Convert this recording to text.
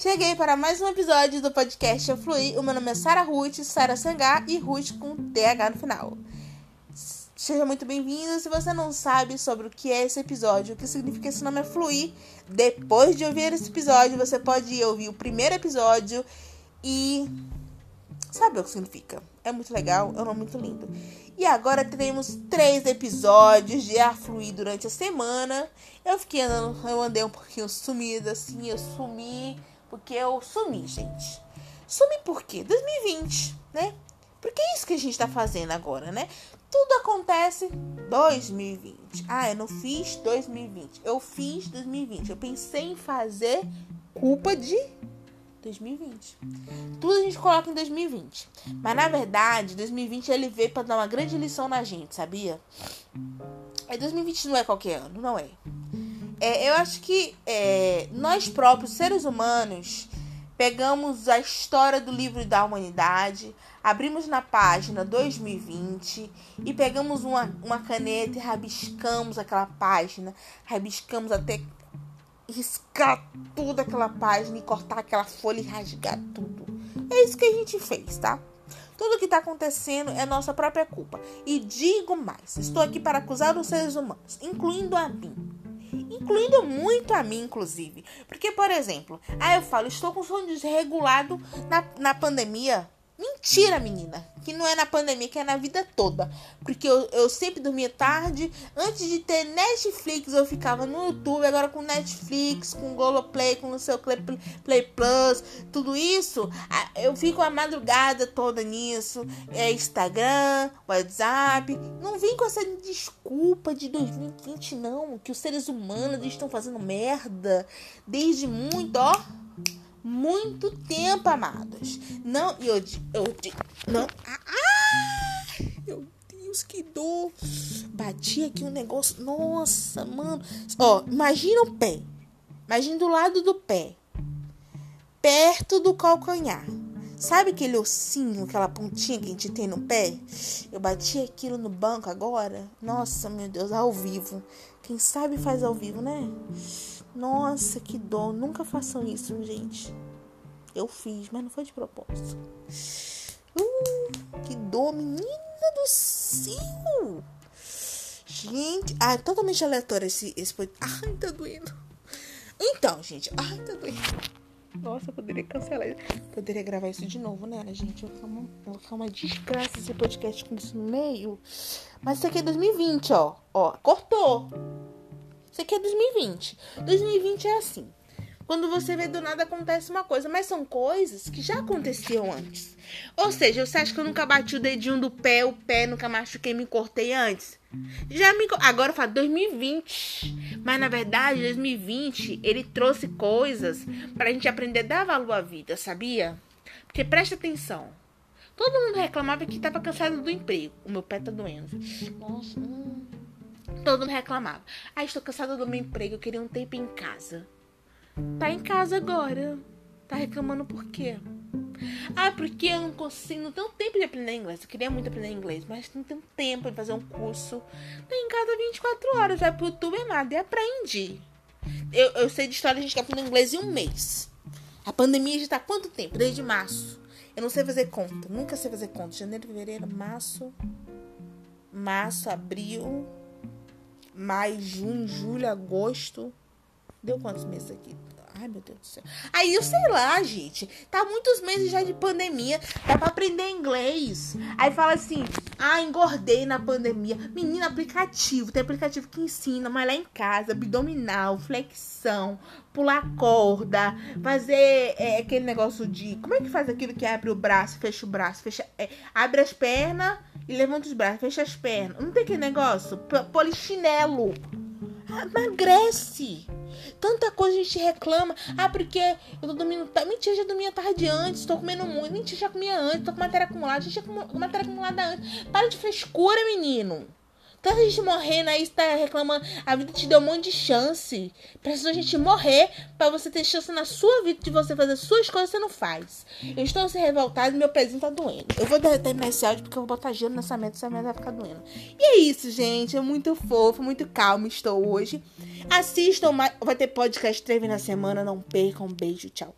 Cheguei para mais um episódio do podcast Eu Fluir. O meu nome é Sara Ruth, Sara Sangá e Ruth com TH no final. Seja muito bem-vindo. Se você não sabe sobre o que é esse episódio, o que significa esse nome é Fluir, depois de ouvir esse episódio, você pode ouvir o primeiro episódio e sabe o que significa. É muito legal, é um nome muito lindo. E agora teremos três episódios de ar fluir durante a semana. Eu fiquei andando, eu andei um pouquinho sumida, assim, eu sumi, porque eu sumi, gente. Sumi por quê? 2020, né? Porque é isso que a gente tá fazendo agora, né? Tudo acontece 2020. Ah, eu não fiz 2020. Eu fiz 2020. Eu pensei em fazer culpa de 2020. Tudo a gente coloca em 2020. Mas na verdade, 2020 ele veio para dar uma grande lição na gente, sabia? É 2020 não é qualquer ano, não é. É eu acho que é, nós próprios, seres humanos, pegamos a história do livro da humanidade, abrimos na página 2020 e pegamos uma, uma caneta e rabiscamos aquela página, rabiscamos até riscar toda aquela página e cortar aquela folha e rasgar tudo. É isso que a gente fez, tá? Tudo que está acontecendo é nossa própria culpa. E digo mais: estou aqui para acusar os seres humanos, incluindo a mim. Incluindo muito a mim, inclusive. Porque, por exemplo, aí eu falo, estou com sono desregulado na, na pandemia. Mentira, menina. Que não é na pandemia, que é na vida toda. Porque eu, eu sempre dormia tarde. Antes de ter Netflix, eu ficava no YouTube. Agora com Netflix, com Globoplay, com o seu Play, Play Plus, tudo isso. Eu fico a madrugada toda nisso. É Instagram, WhatsApp. Não vem com essa desculpa de 2020, não. Que os seres humanos estão fazendo merda desde muito, ó muito tempo, amados. Não, eu, eu, não. Ah, meu Deus, que dor. Bati aqui um negócio. Nossa, mano. Ó, imagina o pé. Imagina do lado do pé. Perto do calcanhar. Sabe aquele ossinho, aquela pontinha que a gente tem no pé? Eu bati aquilo no banco agora. Nossa, meu Deus, ao vivo. Quem sabe faz ao vivo, né? Nossa, que dor. Nunca façam isso, gente. Eu fiz, mas não foi de propósito. Uh, que dor, menina do céu. Gente, ah, é totalmente aleatório esse, esse Ai, tá doendo. Então, gente, ai, tá doendo. Nossa, eu poderia cancelar isso. Poderia gravar isso de novo, né, gente? Vou ficar uma, uma desgraça esse podcast com isso no meio. Mas isso aqui é 2020, ó. Ó, cortou. Isso aqui é 2020. 2020 é assim. Quando você vê do nada acontece uma coisa, mas são coisas que já aconteciam antes. Ou seja, você acha que eu nunca bati o dedinho do pé, o pé nunca machuquei, me cortei antes? Já me agora eu falo 2020, mas na verdade 2020 ele trouxe coisas para a gente aprender a dar valor à vida, sabia? Porque presta atenção. Todo mundo reclamava que estava cansado do emprego. O meu pé tá doendo. Nossa, hum. Todo mundo reclamava. Ah, estou cansada do meu emprego, eu queria um tempo em casa. Tá em casa agora. Tá reclamando por quê? Ah, porque eu não consigo, não tenho tempo de aprender inglês. Eu queria muito aprender inglês, mas não tenho tempo de fazer um curso. Tá em casa 24 horas, vai pro YouTube amado e aprende. Eu, eu sei de história, a gente tá aprendendo inglês em um mês. A pandemia já tá há quanto tempo? Desde março. Eu não sei fazer conta, nunca sei fazer conta. Janeiro, fevereiro, março, março, abril, maio, junho, julho, agosto. Deu quantos meses aqui? Ai, meu Deus do céu. Aí eu sei lá, gente. Tá muitos meses já de pandemia. Dá pra aprender inglês. Aí fala assim: ah, engordei na pandemia. Menina, aplicativo. Tem aplicativo que ensina malhar em casa, abdominal, flexão, pular corda, fazer é, aquele negócio de. Como é que faz aquilo que abre o braço, fecha o braço, fecha. É, abre as pernas e levanta os braços, fecha as pernas. Não tem aquele negócio? Polichinelo. Emagrece. Tanta coisa a gente reclama. Ah, porque eu tô dormindo. Mentira, já dormia tarde antes, tô comendo muito. Mentira, já comia antes, tô com matéria acumulada, já tinha com matéria acumulada antes. Para de frescura, menino. Tanta gente morrendo aí, você tá reclamando. A vida te deu um monte de chance. Precisa a gente morrer para você ter chance na sua vida de você fazer suas coisas, você não faz. Eu estou se revoltado e meu pezinho tá doendo. Eu vou terminar esse áudio porque eu vou botar gelo nessa meta, essa meta vai ficar doendo. E é isso, gente. É muito fofo, muito calmo estou hoje. Assistam. Vai ter podcast treve na semana. Não percam. Um beijo. Tchau!